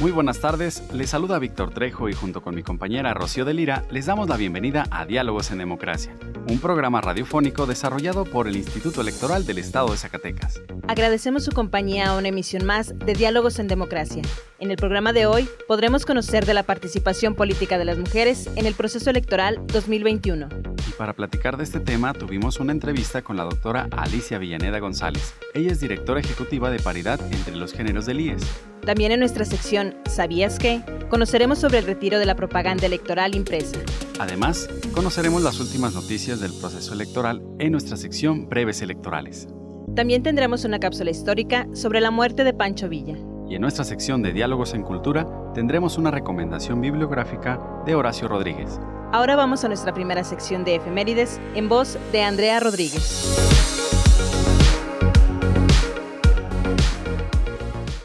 Muy buenas tardes, les saluda Víctor Trejo y junto con mi compañera Rocío de Lira les damos la bienvenida a Diálogos en Democracia, un programa radiofónico desarrollado por el Instituto Electoral del Estado de Zacatecas. Agradecemos su compañía a una emisión más de Diálogos en Democracia. En el programa de hoy podremos conocer de la participación política de las mujeres en el proceso electoral 2021. Para platicar de este tema tuvimos una entrevista con la doctora Alicia Villaneda González. Ella es directora ejecutiva de paridad entre los géneros del IES. También en nuestra sección ¿Sabías qué? conoceremos sobre el retiro de la propaganda electoral impresa. Además, conoceremos las últimas noticias del proceso electoral en nuestra sección Breves Electorales. También tendremos una cápsula histórica sobre la muerte de Pancho Villa. Y en nuestra sección de Diálogos en Cultura tendremos una recomendación bibliográfica de Horacio Rodríguez. Ahora vamos a nuestra primera sección de efemérides en voz de Andrea Rodríguez.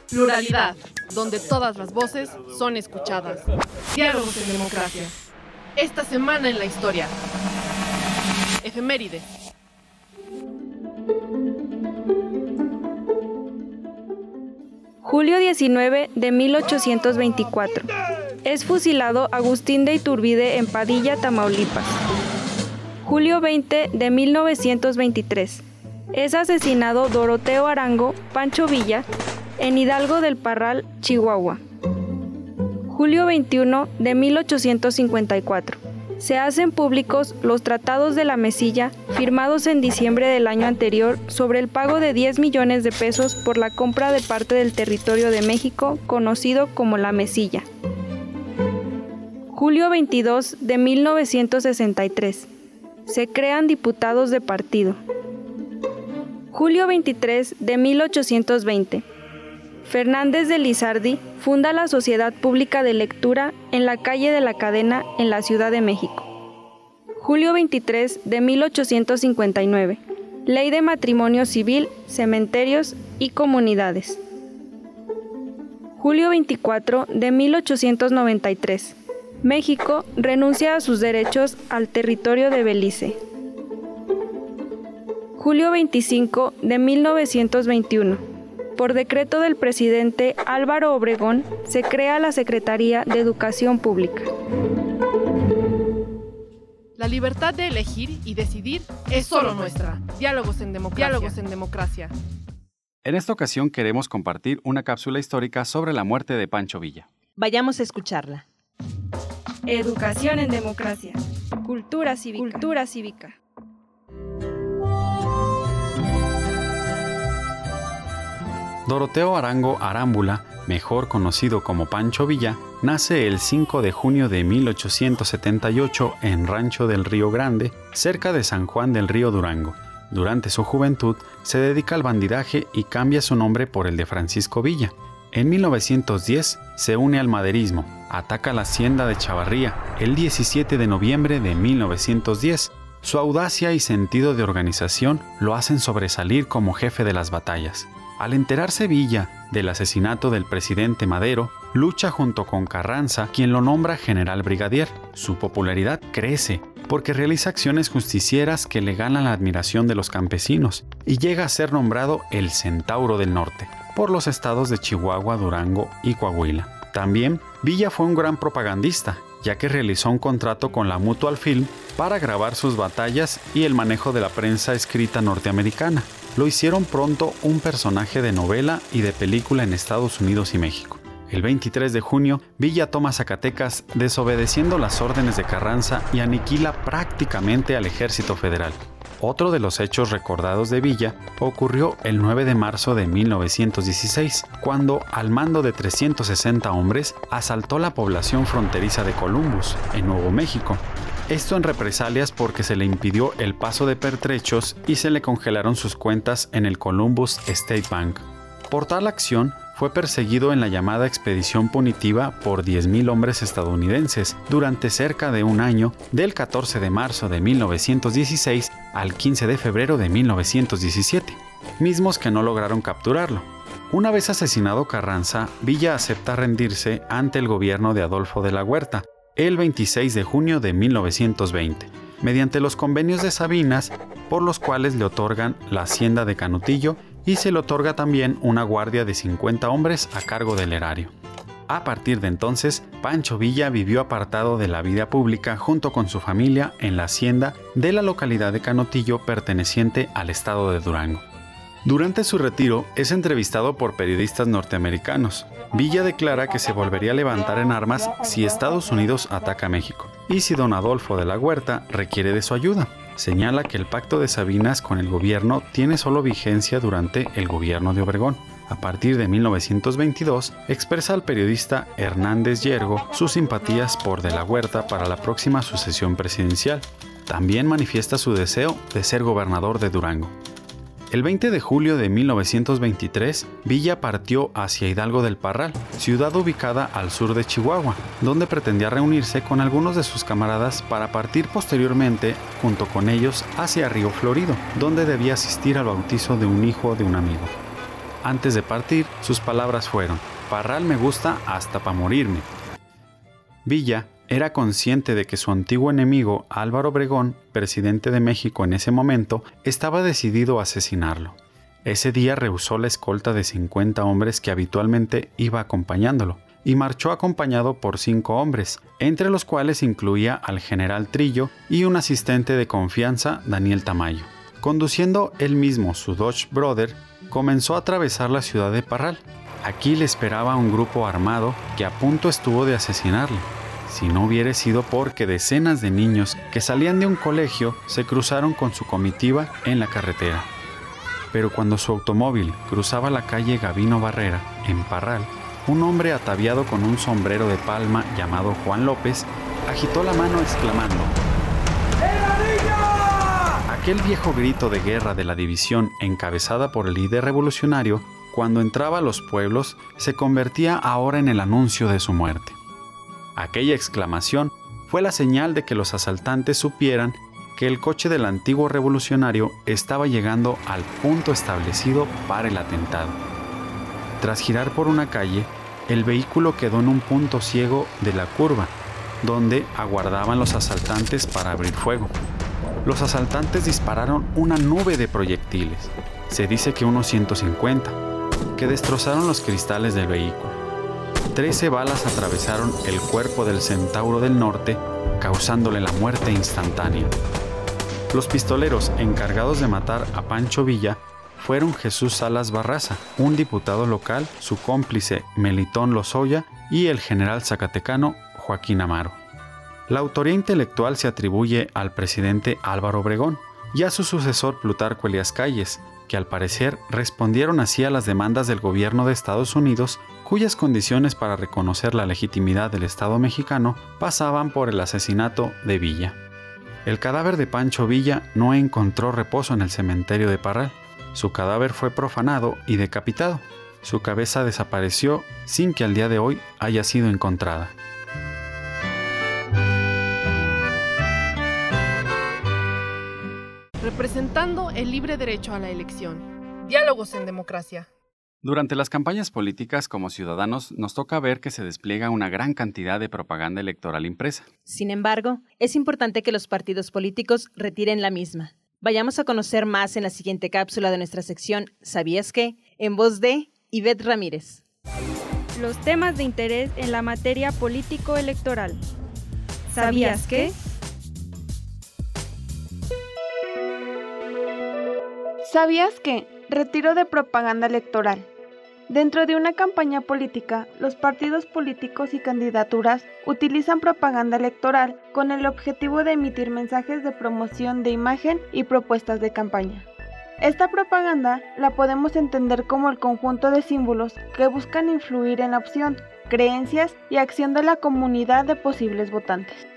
Pluralidad, donde todas las voces son escuchadas. Diálogos en democracia. Esta semana en la historia. Efemérides. Julio 19 de 1824. Es fusilado Agustín de Iturbide en Padilla, Tamaulipas. Julio 20 de 1923. Es asesinado Doroteo Arango, Pancho Villa, en Hidalgo del Parral, Chihuahua. Julio 21 de 1854. Se hacen públicos los tratados de la Mesilla firmados en diciembre del año anterior sobre el pago de 10 millones de pesos por la compra de parte del territorio de México conocido como la Mesilla. Julio 22 de 1963. Se crean diputados de partido. Julio 23 de 1820. Fernández de Lizardi funda la Sociedad Pública de Lectura en la calle de la Cadena en la Ciudad de México. Julio 23 de 1859. Ley de Matrimonio Civil, Cementerios y Comunidades. Julio 24 de 1893. México renuncia a sus derechos al territorio de Belice. Julio 25 de 1921 por decreto del presidente Álvaro Obregón, se crea la Secretaría de Educación Pública. La libertad de elegir y decidir es solo nuestra. Diálogos en democracia. Diálogos en democracia. En esta ocasión queremos compartir una cápsula histórica sobre la muerte de Pancho Villa. Vayamos a escucharla. Educación en democracia. Cultura cívica. Cultura cívica. Doroteo Arango Arámbula, mejor conocido como Pancho Villa, nace el 5 de junio de 1878 en Rancho del Río Grande, cerca de San Juan del Río Durango. Durante su juventud se dedica al bandidaje y cambia su nombre por el de Francisco Villa. En 1910 se une al maderismo, ataca la hacienda de Chavarría el 17 de noviembre de 1910. Su audacia y sentido de organización lo hacen sobresalir como jefe de las batallas. Al enterarse Villa del asesinato del presidente Madero, lucha junto con Carranza, quien lo nombra general brigadier. Su popularidad crece porque realiza acciones justicieras que le ganan la admiración de los campesinos y llega a ser nombrado el Centauro del Norte por los estados de Chihuahua, Durango y Coahuila. También Villa fue un gran propagandista, ya que realizó un contrato con la Mutual Film para grabar sus batallas y el manejo de la prensa escrita norteamericana lo hicieron pronto un personaje de novela y de película en Estados Unidos y México. El 23 de junio, Villa toma Zacatecas desobedeciendo las órdenes de Carranza y aniquila prácticamente al ejército federal. Otro de los hechos recordados de Villa ocurrió el 9 de marzo de 1916, cuando, al mando de 360 hombres, asaltó la población fronteriza de Columbus, en Nuevo México. Esto en represalias porque se le impidió el paso de pertrechos y se le congelaron sus cuentas en el Columbus State Bank. Por tal acción, fue perseguido en la llamada expedición punitiva por 10.000 hombres estadounidenses durante cerca de un año, del 14 de marzo de 1916 al 15 de febrero de 1917, mismos que no lograron capturarlo. Una vez asesinado Carranza, Villa acepta rendirse ante el gobierno de Adolfo de la Huerta el 26 de junio de 1920, mediante los convenios de Sabinas, por los cuales le otorgan la hacienda de Canutillo y se le otorga también una guardia de 50 hombres a cargo del erario. A partir de entonces, Pancho Villa vivió apartado de la vida pública junto con su familia en la hacienda de la localidad de Canotillo perteneciente al estado de Durango. Durante su retiro es entrevistado por periodistas norteamericanos. Villa declara que se volvería a levantar en armas si Estados Unidos ataca a México y si don Adolfo de la Huerta requiere de su ayuda señala que el pacto de Sabinas con el gobierno tiene solo vigencia durante el gobierno de Obregón. A partir de 1922, expresa al periodista Hernández Yergo sus simpatías por De la Huerta para la próxima sucesión presidencial. También manifiesta su deseo de ser gobernador de Durango. El 20 de julio de 1923, Villa partió hacia Hidalgo del Parral, ciudad ubicada al sur de Chihuahua, donde pretendía reunirse con algunos de sus camaradas para partir posteriormente, junto con ellos, hacia Río Florido, donde debía asistir al bautizo de un hijo de un amigo. Antes de partir, sus palabras fueron, Parral me gusta hasta para morirme. Villa era consciente de que su antiguo enemigo Álvaro Obregón, presidente de México en ese momento, estaba decidido a asesinarlo. Ese día rehusó la escolta de 50 hombres que habitualmente iba acompañándolo y marchó acompañado por cinco hombres, entre los cuales incluía al general Trillo y un asistente de confianza, Daniel Tamayo. Conduciendo él mismo su Dodge Brother, comenzó a atravesar la ciudad de Parral. Aquí le esperaba un grupo armado que a punto estuvo de asesinarle si no hubiera sido porque decenas de niños que salían de un colegio se cruzaron con su comitiva en la carretera. Pero cuando su automóvil cruzaba la calle Gavino Barrera, en Parral, un hombre ataviado con un sombrero de palma llamado Juan López agitó la mano exclamando Aquel viejo grito de guerra de la división encabezada por el líder revolucionario, cuando entraba a los pueblos, se convertía ahora en el anuncio de su muerte. Aquella exclamación fue la señal de que los asaltantes supieran que el coche del antiguo revolucionario estaba llegando al punto establecido para el atentado. Tras girar por una calle, el vehículo quedó en un punto ciego de la curva, donde aguardaban los asaltantes para abrir fuego. Los asaltantes dispararon una nube de proyectiles, se dice que unos 150, que destrozaron los cristales del vehículo. Trece balas atravesaron el cuerpo del centauro del norte, causándole la muerte instantánea. Los pistoleros encargados de matar a Pancho Villa fueron Jesús Salas Barraza, un diputado local, su cómplice Melitón Lozoya y el general zacatecano Joaquín Amaro. La autoría intelectual se atribuye al presidente Álvaro Obregón y a su sucesor Plutarco Elias Calles, que al parecer respondieron así a las demandas del gobierno de Estados Unidos, cuyas condiciones para reconocer la legitimidad del Estado mexicano pasaban por el asesinato de Villa. El cadáver de Pancho Villa no encontró reposo en el cementerio de Parral. Su cadáver fue profanado y decapitado. Su cabeza desapareció sin que al día de hoy haya sido encontrada. representando el libre derecho a la elección. Diálogos en democracia. Durante las campañas políticas como ciudadanos nos toca ver que se despliega una gran cantidad de propaganda electoral impresa. Sin embargo, es importante que los partidos políticos retiren la misma. Vayamos a conocer más en la siguiente cápsula de nuestra sección ¿Sabías qué? en voz de Ivette Ramírez. Los temas de interés en la materia político-electoral. ¿Sabías qué? ¿Sabías que retiro de propaganda electoral? Dentro de una campaña política, los partidos políticos y candidaturas utilizan propaganda electoral con el objetivo de emitir mensajes de promoción de imagen y propuestas de campaña. Esta propaganda la podemos entender como el conjunto de símbolos que buscan influir en la opción, creencias y acción de la comunidad de posibles votantes.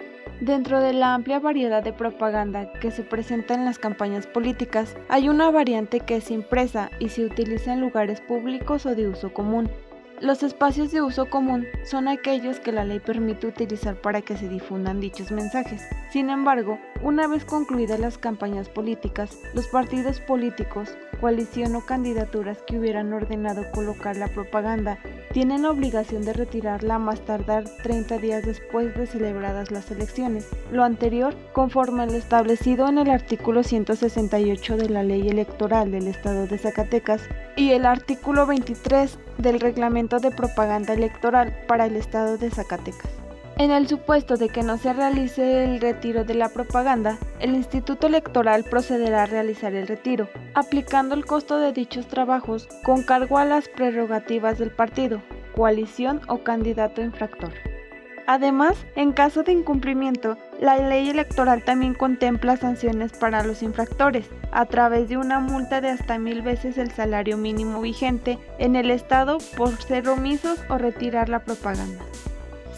Dentro de la amplia variedad de propaganda que se presenta en las campañas políticas, hay una variante que es impresa y se utiliza en lugares públicos o de uso común. Los espacios de uso común son aquellos que la ley permite utilizar para que se difundan dichos mensajes. Sin embargo, una vez concluidas las campañas políticas, los partidos políticos, coalición o candidaturas que hubieran ordenado colocar la propaganda tienen la obligación de retirarla más tardar 30 días después de celebradas las elecciones. Lo anterior, conforme a lo establecido en el artículo 168 de la Ley Electoral del Estado de Zacatecas y el artículo 23 del Reglamento de Propaganda Electoral para el Estado de Zacatecas. En el supuesto de que no se realice el retiro de la propaganda, el Instituto Electoral procederá a realizar el retiro, aplicando el costo de dichos trabajos con cargo a las prerrogativas del partido, coalición o candidato infractor. Además, en caso de incumplimiento, la ley electoral también contempla sanciones para los infractores, a través de una multa de hasta mil veces el salario mínimo vigente en el Estado por ser omisos o retirar la propaganda.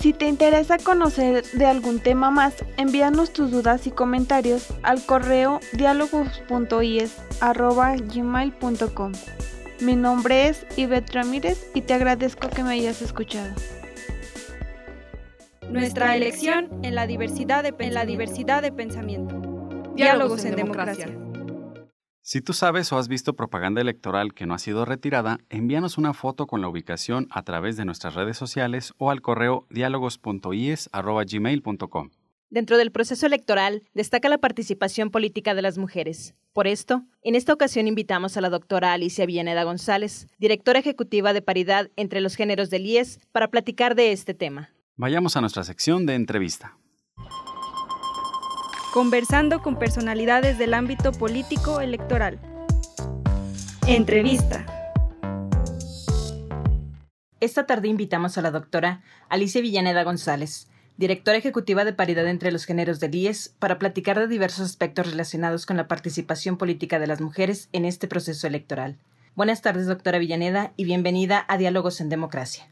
Si te interesa conocer de algún tema más, envíanos tus dudas y comentarios al correo diálogos.is.gmail.com. Mi nombre es Ivette Ramírez y te agradezco que me hayas escuchado. Nuestra elección en la diversidad de, en la diversidad de pensamiento. Diálogos en democracia. Si tú sabes o has visto propaganda electoral que no ha sido retirada, envíanos una foto con la ubicación a través de nuestras redes sociales o al correo diálogos.is.gmail.com. Dentro del proceso electoral destaca la participación política de las mujeres. Por esto, en esta ocasión invitamos a la doctora Alicia Villaneda González, directora ejecutiva de paridad entre los géneros del IES, para platicar de este tema. Vayamos a nuestra sección de entrevista conversando con personalidades del ámbito político electoral. Entrevista. Esta tarde invitamos a la doctora Alicia Villaneda González, directora ejecutiva de Paridad entre los Géneros del IES, para platicar de diversos aspectos relacionados con la participación política de las mujeres en este proceso electoral. Buenas tardes, doctora Villaneda, y bienvenida a Diálogos en Democracia.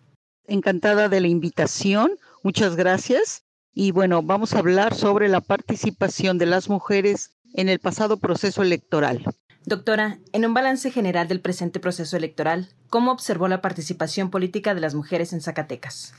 Encantada de la invitación. Muchas gracias. Y bueno, vamos a hablar sobre la participación de las mujeres en el pasado proceso electoral. Doctora, en un balance general del presente proceso electoral, ¿cómo observó la participación política de las mujeres en Zacatecas?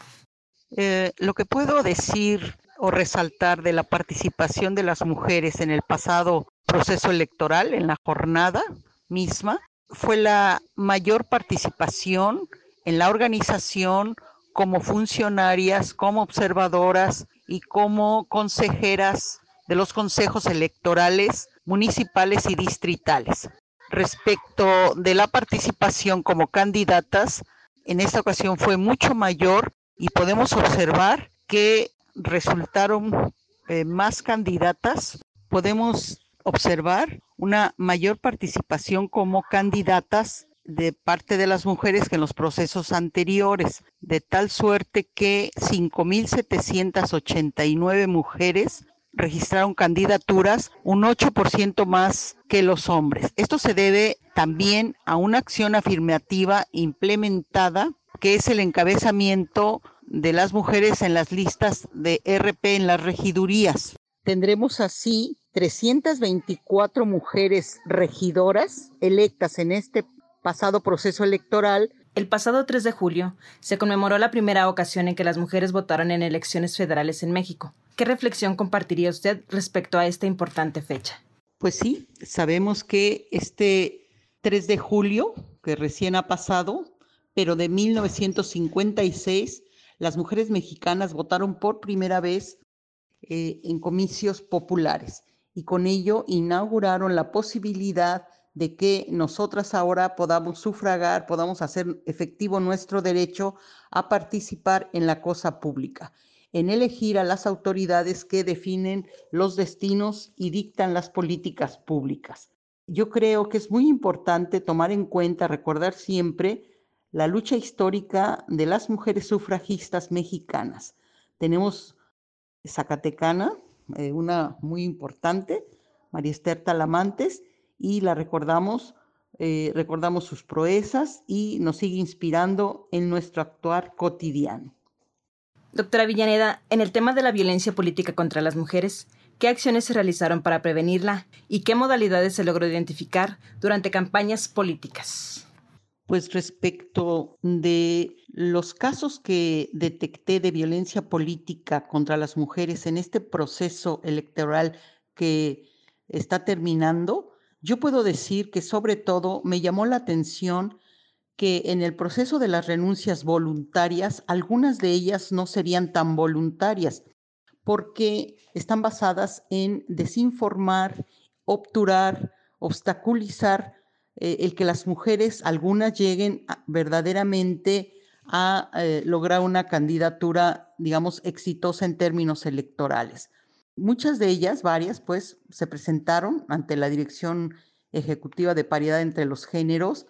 Eh, lo que puedo decir o resaltar de la participación de las mujeres en el pasado proceso electoral, en la jornada misma, fue la mayor participación en la organización como funcionarias, como observadoras y como consejeras de los consejos electorales municipales y distritales. Respecto de la participación como candidatas, en esta ocasión fue mucho mayor y podemos observar que resultaron eh, más candidatas. Podemos observar una mayor participación como candidatas de parte de las mujeres que en los procesos anteriores, de tal suerte que 5.789 mujeres registraron candidaturas, un 8% más que los hombres. Esto se debe también a una acción afirmativa implementada, que es el encabezamiento de las mujeres en las listas de RP en las regidurías. Tendremos así 324 mujeres regidoras electas en este pasado proceso electoral. El pasado 3 de julio se conmemoró la primera ocasión en que las mujeres votaron en elecciones federales en México. ¿Qué reflexión compartiría usted respecto a esta importante fecha? Pues sí, sabemos que este 3 de julio, que recién ha pasado, pero de 1956, las mujeres mexicanas votaron por primera vez eh, en comicios populares y con ello inauguraron la posibilidad de que nosotras ahora podamos sufragar, podamos hacer efectivo nuestro derecho a participar en la cosa pública, en elegir a las autoridades que definen los destinos y dictan las políticas públicas. Yo creo que es muy importante tomar en cuenta, recordar siempre la lucha histórica de las mujeres sufragistas mexicanas. Tenemos Zacatecana, eh, una muy importante, María Esther Talamantes, y la recordamos, eh, recordamos sus proezas y nos sigue inspirando en nuestro actuar cotidiano. Doctora Villaneda, en el tema de la violencia política contra las mujeres, ¿qué acciones se realizaron para prevenirla y qué modalidades se logró identificar durante campañas políticas? Pues respecto de los casos que detecté de violencia política contra las mujeres en este proceso electoral que está terminando, yo puedo decir que sobre todo me llamó la atención que en el proceso de las renuncias voluntarias, algunas de ellas no serían tan voluntarias porque están basadas en desinformar, obturar, obstaculizar eh, el que las mujeres, algunas lleguen verdaderamente a eh, lograr una candidatura, digamos, exitosa en términos electorales. Muchas de ellas, varias, pues, se presentaron ante la Dirección Ejecutiva de Paridad entre los Géneros,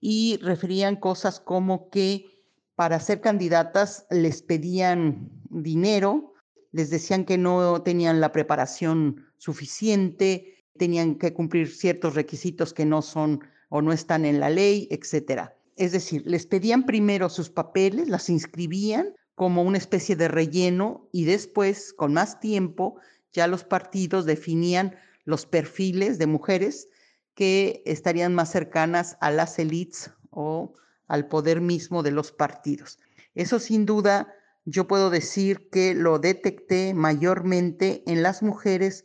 y referían cosas como que para ser candidatas les pedían dinero, les decían que no tenían la preparación suficiente, tenían que cumplir ciertos requisitos que no son o no están en la ley, etcétera. Es decir, les pedían primero sus papeles, las inscribían como una especie de relleno y después, con más tiempo, ya los partidos definían los perfiles de mujeres que estarían más cercanas a las élites o al poder mismo de los partidos. Eso sin duda yo puedo decir que lo detecté mayormente en las mujeres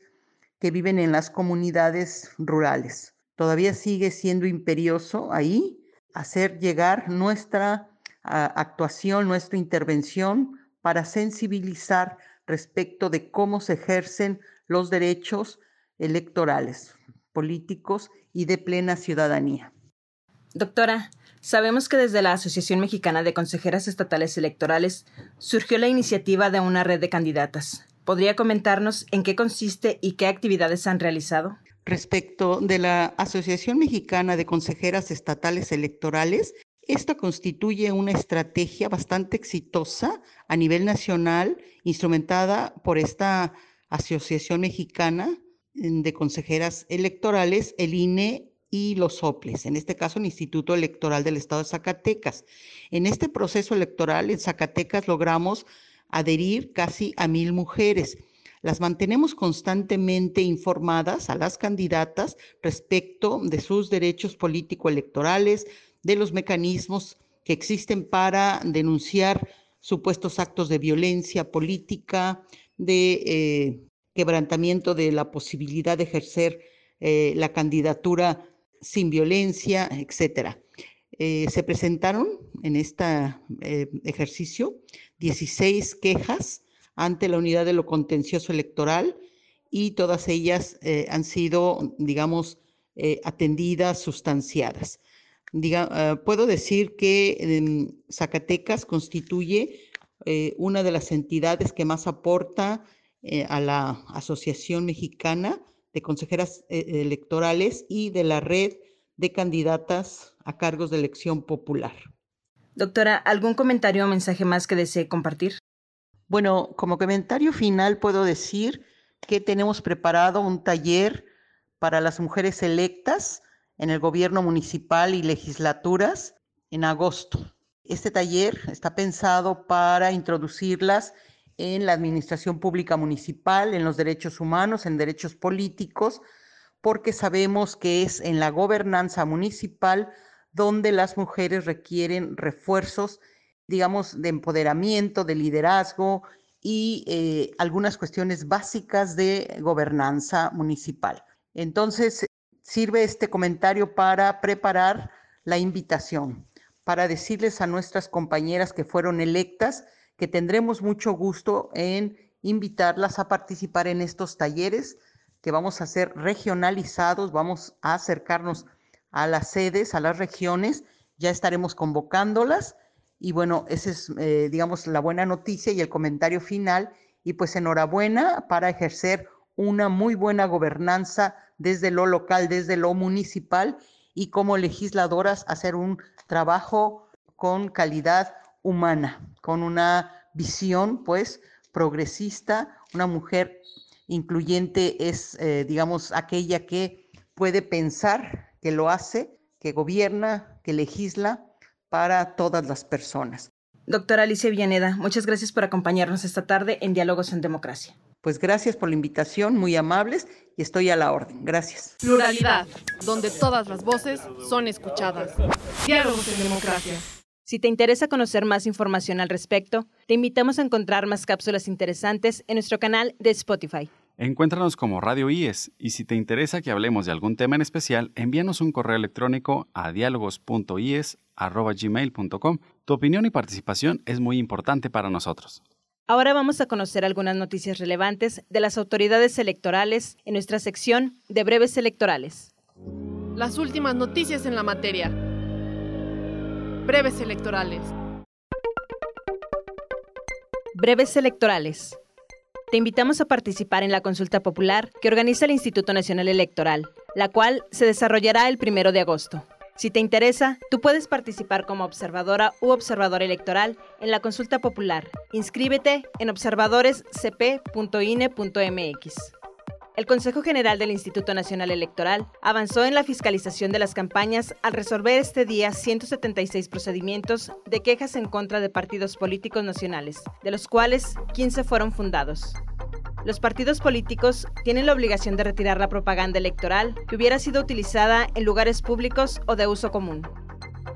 que viven en las comunidades rurales. Todavía sigue siendo imperioso ahí hacer llegar nuestra actuación, nuestra intervención para sensibilizar respecto de cómo se ejercen los derechos electorales políticos y de plena ciudadanía. Doctora, sabemos que desde la Asociación Mexicana de Consejeras Estatales Electorales surgió la iniciativa de una red de candidatas. ¿Podría comentarnos en qué consiste y qué actividades han realizado? Respecto de la Asociación Mexicana de Consejeras Estatales Electorales, esta constituye una estrategia bastante exitosa a nivel nacional, instrumentada por esta Asociación Mexicana de consejeras electorales, el INE y los OPLES, en este caso el Instituto Electoral del Estado de Zacatecas. En este proceso electoral en Zacatecas logramos adherir casi a mil mujeres. Las mantenemos constantemente informadas a las candidatas respecto de sus derechos político-electorales, de los mecanismos que existen para denunciar supuestos actos de violencia política, de eh, quebrantamiento de la posibilidad de ejercer eh, la candidatura sin violencia, etcétera. Eh, se presentaron en este ejercicio 16 quejas ante la unidad de lo contencioso electoral y todas ellas han sido, digamos, atendidas, sustanciadas. Puedo decir que Zacatecas constituye una de las entidades que más aporta eh, a la Asociación Mexicana de Consejeras eh, Electorales y de la Red de Candidatas a Cargos de Elección Popular. Doctora, ¿algún comentario o mensaje más que desee compartir? Bueno, como comentario final puedo decir que tenemos preparado un taller para las mujeres electas en el gobierno municipal y legislaturas en agosto. Este taller está pensado para introducirlas en la administración pública municipal, en los derechos humanos, en derechos políticos, porque sabemos que es en la gobernanza municipal donde las mujeres requieren refuerzos, digamos, de empoderamiento, de liderazgo y eh, algunas cuestiones básicas de gobernanza municipal. Entonces, sirve este comentario para preparar la invitación, para decirles a nuestras compañeras que fueron electas que tendremos mucho gusto en invitarlas a participar en estos talleres que vamos a hacer regionalizados, vamos a acercarnos a las sedes, a las regiones, ya estaremos convocándolas. Y bueno, esa es, eh, digamos, la buena noticia y el comentario final. Y pues enhorabuena para ejercer una muy buena gobernanza desde lo local, desde lo municipal y como legisladoras hacer un trabajo con calidad humana, con una visión, pues, progresista, una mujer incluyente es, eh, digamos, aquella que puede pensar, que lo hace, que gobierna, que legisla para todas las personas. Doctora Alicia Villaneda, muchas gracias por acompañarnos esta tarde en Diálogos en Democracia. Pues gracias por la invitación, muy amables, y estoy a la orden. Gracias. Pluralidad, donde todas las voces son escuchadas. Diálogos en Democracia. Si te interesa conocer más información al respecto, te invitamos a encontrar más cápsulas interesantes en nuestro canal de Spotify. Encuéntranos como Radio IES y si te interesa que hablemos de algún tema en especial, envíanos un correo electrónico a diálogos.ies.gmail.com. Tu opinión y participación es muy importante para nosotros. Ahora vamos a conocer algunas noticias relevantes de las autoridades electorales en nuestra sección de breves electorales. Las últimas noticias en la materia. Breves electorales. Breves electorales. Te invitamos a participar en la consulta popular que organiza el Instituto Nacional Electoral, la cual se desarrollará el primero de agosto. Si te interesa, tú puedes participar como observadora u observador electoral en la consulta popular. Inscríbete en observadorescp.ine.mx. El Consejo General del Instituto Nacional Electoral avanzó en la fiscalización de las campañas al resolver este día 176 procedimientos de quejas en contra de partidos políticos nacionales, de los cuales 15 fueron fundados. Los partidos políticos tienen la obligación de retirar la propaganda electoral que hubiera sido utilizada en lugares públicos o de uso común.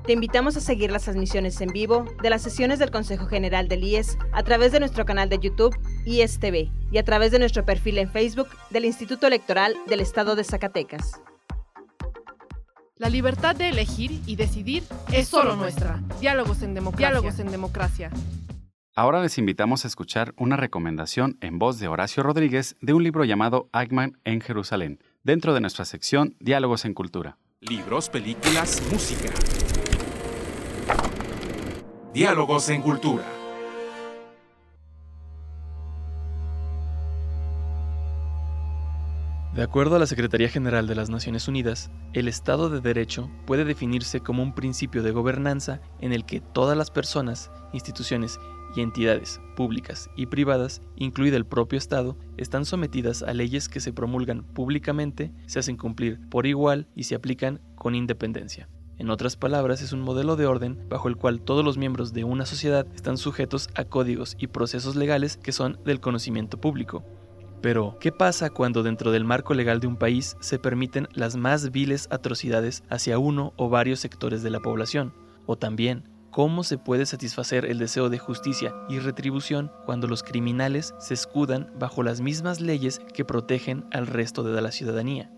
Te invitamos a seguir las transmisiones en vivo de las sesiones del Consejo General del IES a través de nuestro canal de YouTube IES TV y a través de nuestro perfil en Facebook del Instituto Electoral del Estado de Zacatecas. La libertad de elegir y decidir es solo nuestra. Diálogos en democracia. Diálogos en democracia. Ahora les invitamos a escuchar una recomendación en voz de Horacio Rodríguez de un libro llamado Eichmann en Jerusalén, dentro de nuestra sección Diálogos en Cultura. Libros, películas, música. Diálogos en Cultura. De acuerdo a la Secretaría General de las Naciones Unidas, el Estado de Derecho puede definirse como un principio de gobernanza en el que todas las personas, instituciones y entidades públicas y privadas, incluido el propio Estado, están sometidas a leyes que se promulgan públicamente, se hacen cumplir por igual y se aplican con independencia. En otras palabras, es un modelo de orden bajo el cual todos los miembros de una sociedad están sujetos a códigos y procesos legales que son del conocimiento público. Pero, ¿qué pasa cuando dentro del marco legal de un país se permiten las más viles atrocidades hacia uno o varios sectores de la población? O también, ¿cómo se puede satisfacer el deseo de justicia y retribución cuando los criminales se escudan bajo las mismas leyes que protegen al resto de la ciudadanía?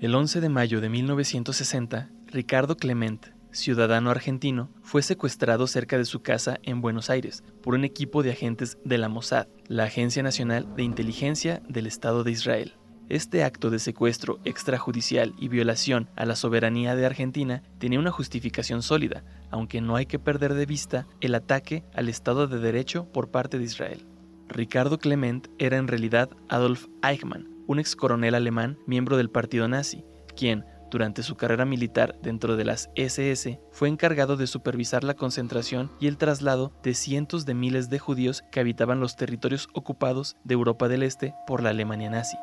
El 11 de mayo de 1960, Ricardo Clement, ciudadano argentino, fue secuestrado cerca de su casa en Buenos Aires por un equipo de agentes de la Mossad, la Agencia Nacional de Inteligencia del Estado de Israel. Este acto de secuestro extrajudicial y violación a la soberanía de Argentina tenía una justificación sólida, aunque no hay que perder de vista el ataque al Estado de Derecho por parte de Israel. Ricardo Clement era en realidad Adolf Eichmann, un ex coronel alemán miembro del partido nazi, quien, durante su carrera militar dentro de las SS, fue encargado de supervisar la concentración y el traslado de cientos de miles de judíos que habitaban los territorios ocupados de Europa del Este por la Alemania nazi.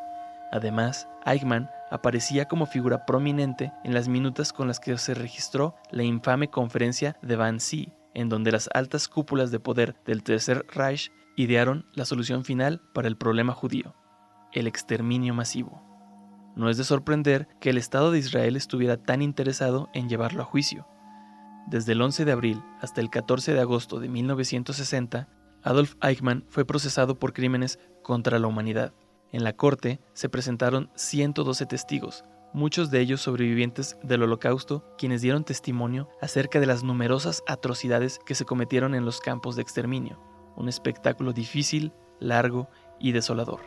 Además, Eichmann aparecía como figura prominente en las minutas con las que se registró la infame conferencia de Wannsee, en donde las altas cúpulas de poder del Tercer Reich idearon la solución final para el problema judío el exterminio masivo. No es de sorprender que el Estado de Israel estuviera tan interesado en llevarlo a juicio. Desde el 11 de abril hasta el 14 de agosto de 1960, Adolf Eichmann fue procesado por crímenes contra la humanidad. En la corte se presentaron 112 testigos, muchos de ellos sobrevivientes del holocausto, quienes dieron testimonio acerca de las numerosas atrocidades que se cometieron en los campos de exterminio. Un espectáculo difícil, largo y desolador.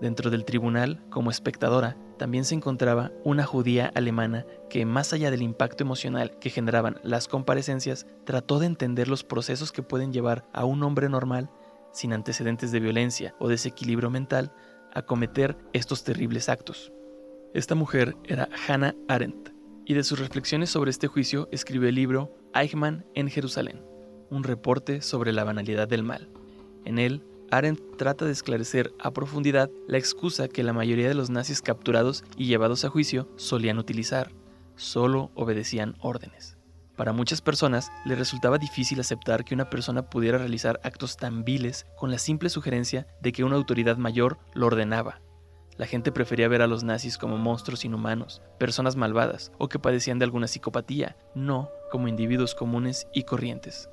Dentro del tribunal, como espectadora, también se encontraba una judía alemana que, más allá del impacto emocional que generaban las comparecencias, trató de entender los procesos que pueden llevar a un hombre normal, sin antecedentes de violencia o desequilibrio mental, a cometer estos terribles actos. Esta mujer era Hannah Arendt, y de sus reflexiones sobre este juicio escribió el libro Eichmann en Jerusalén, un reporte sobre la banalidad del mal. En él, Arendt trata de esclarecer a profundidad la excusa que la mayoría de los nazis capturados y llevados a juicio solían utilizar. Solo obedecían órdenes. Para muchas personas les resultaba difícil aceptar que una persona pudiera realizar actos tan viles con la simple sugerencia de que una autoridad mayor lo ordenaba. La gente prefería ver a los nazis como monstruos inhumanos, personas malvadas o que padecían de alguna psicopatía, no como individuos comunes y corrientes.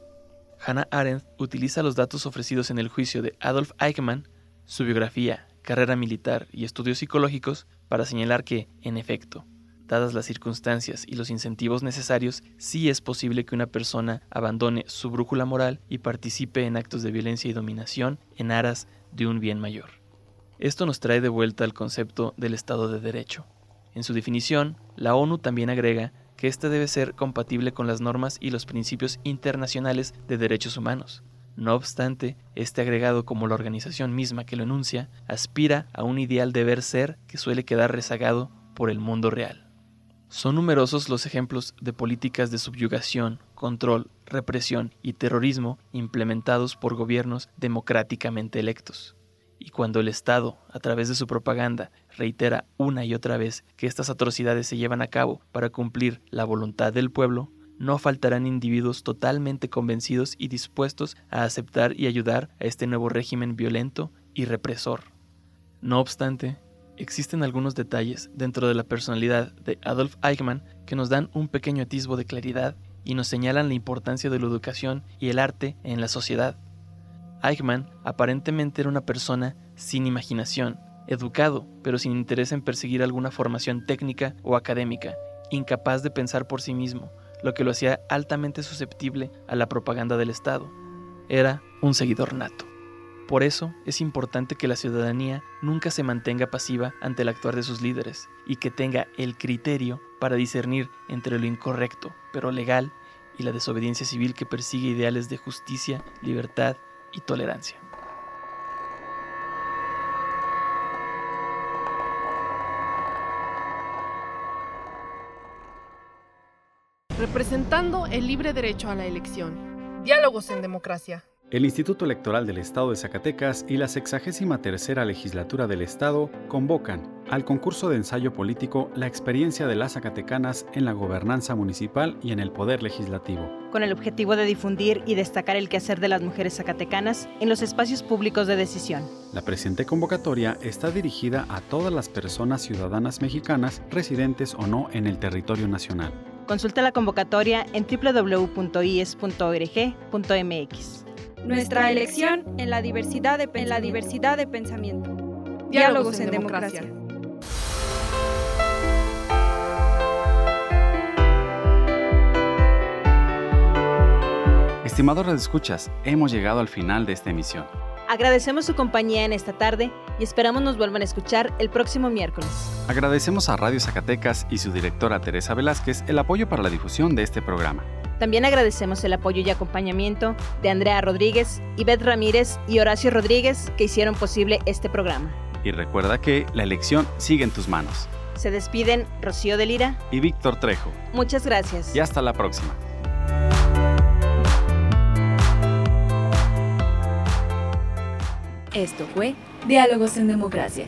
Hannah Arendt utiliza los datos ofrecidos en el juicio de Adolf Eichmann, su biografía, carrera militar y estudios psicológicos para señalar que, en efecto, dadas las circunstancias y los incentivos necesarios, sí es posible que una persona abandone su brújula moral y participe en actos de violencia y dominación en aras de un bien mayor. Esto nos trae de vuelta al concepto del Estado de Derecho. En su definición, la ONU también agrega que éste debe ser compatible con las normas y los principios internacionales de derechos humanos. No obstante, este agregado, como la organización misma que lo enuncia, aspira a un ideal deber ser que suele quedar rezagado por el mundo real. Son numerosos los ejemplos de políticas de subyugación, control, represión y terrorismo implementados por gobiernos democráticamente electos. Y cuando el Estado, a través de su propaganda, reitera una y otra vez que estas atrocidades se llevan a cabo para cumplir la voluntad del pueblo, no faltarán individuos totalmente convencidos y dispuestos a aceptar y ayudar a este nuevo régimen violento y represor. No obstante, existen algunos detalles dentro de la personalidad de Adolf Eichmann que nos dan un pequeño atisbo de claridad y nos señalan la importancia de la educación y el arte en la sociedad. Eichmann aparentemente era una persona sin imaginación, educado, pero sin interés en perseguir alguna formación técnica o académica, incapaz de pensar por sí mismo, lo que lo hacía altamente susceptible a la propaganda del Estado. Era un seguidor nato. Por eso es importante que la ciudadanía nunca se mantenga pasiva ante el actuar de sus líderes y que tenga el criterio para discernir entre lo incorrecto, pero legal, y la desobediencia civil que persigue ideales de justicia, libertad y tolerancia. Representando el libre derecho a la elección. Diálogos en democracia. El Instituto Electoral del Estado de Zacatecas y la 63 Legislatura del Estado convocan al concurso de ensayo político La experiencia de las Zacatecanas en la gobernanza municipal y en el poder legislativo. Con el objetivo de difundir y destacar el quehacer de las mujeres zacatecanas en los espacios públicos de decisión. La presente convocatoria está dirigida a todas las personas ciudadanas mexicanas residentes o no en el territorio nacional. Consulta la convocatoria en www.ies.org.mx. Nuestra elección en la diversidad de, en la diversidad de pensamiento. Diálogos, en, democracia. Estimados escuchas, hemos llegado al final de esta emisión. Agradecemos su compañía en esta tarde y esperamos nos vuelvan a escuchar el próximo miércoles. Agradecemos a Radio Zacatecas y su directora Teresa Velázquez el apoyo para la difusión de este programa. También agradecemos el apoyo y acompañamiento de Andrea Rodríguez, Ivette Ramírez y Horacio Rodríguez que hicieron posible este programa. Y recuerda que la elección sigue en tus manos. Se despiden Rocío de Lira y Víctor Trejo. Muchas gracias. Y hasta la próxima. Esto fue Diálogos en Democracia.